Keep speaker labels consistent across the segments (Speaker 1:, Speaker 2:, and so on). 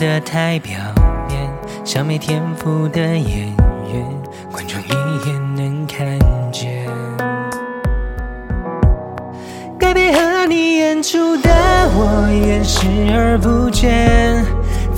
Speaker 1: 的太表面，像没天赋的演员，观众一眼能看见。该配合你演出的我演视而不见，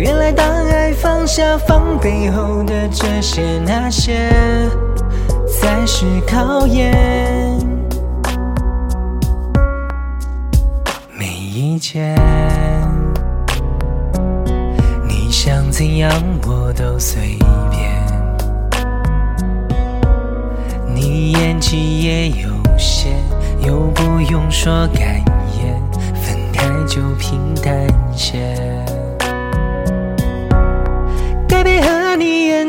Speaker 1: 原来当爱放下放背后的这些那些，才是考验。没意见。你想怎样我都随便，你演技也有限，又不用说感言，分开就平淡些。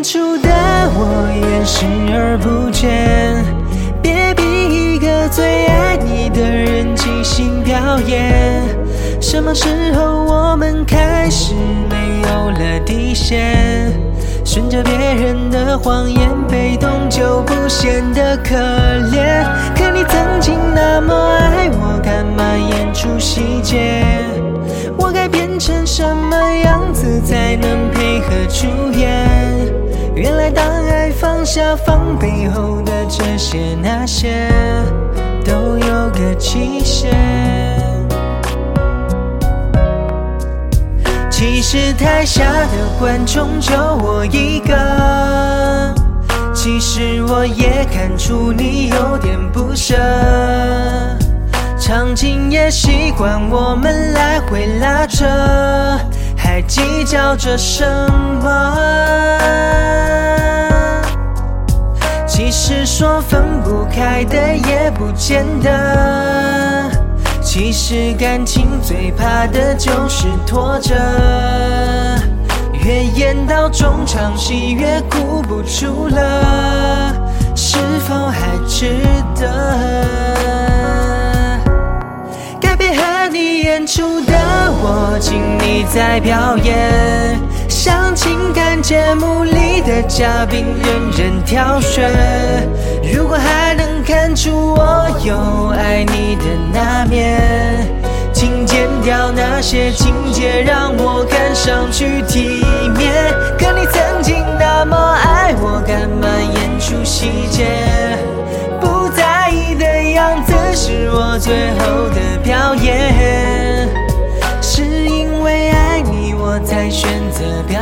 Speaker 1: 你演出的我也视而不见，别逼一个最爱你的人即兴表演。什么时候我们开始没有了底线？顺着别人的谎言，被动就不显得可怜。可你曾经那原来当爱放下放背后的这些那些，都有个期限。其实台下的观众就我一个，其实我也看出你有点不舍，场景也习惯我们来回拉扯，还计较着什么？其实说分不开的也不见得。其实感情最怕的就是拖着，越演到中场戏越哭不出了，是否还值得？该配合你演出的我，请你再表演，像情感节目里的嘉宾，任人挑选。如果还能看出我有爱你的那面，请剪掉那些情节，让我看上去体面。可你曾经那么爱我，干嘛演出细节？不在意的样子是我最后的表演，该选择表。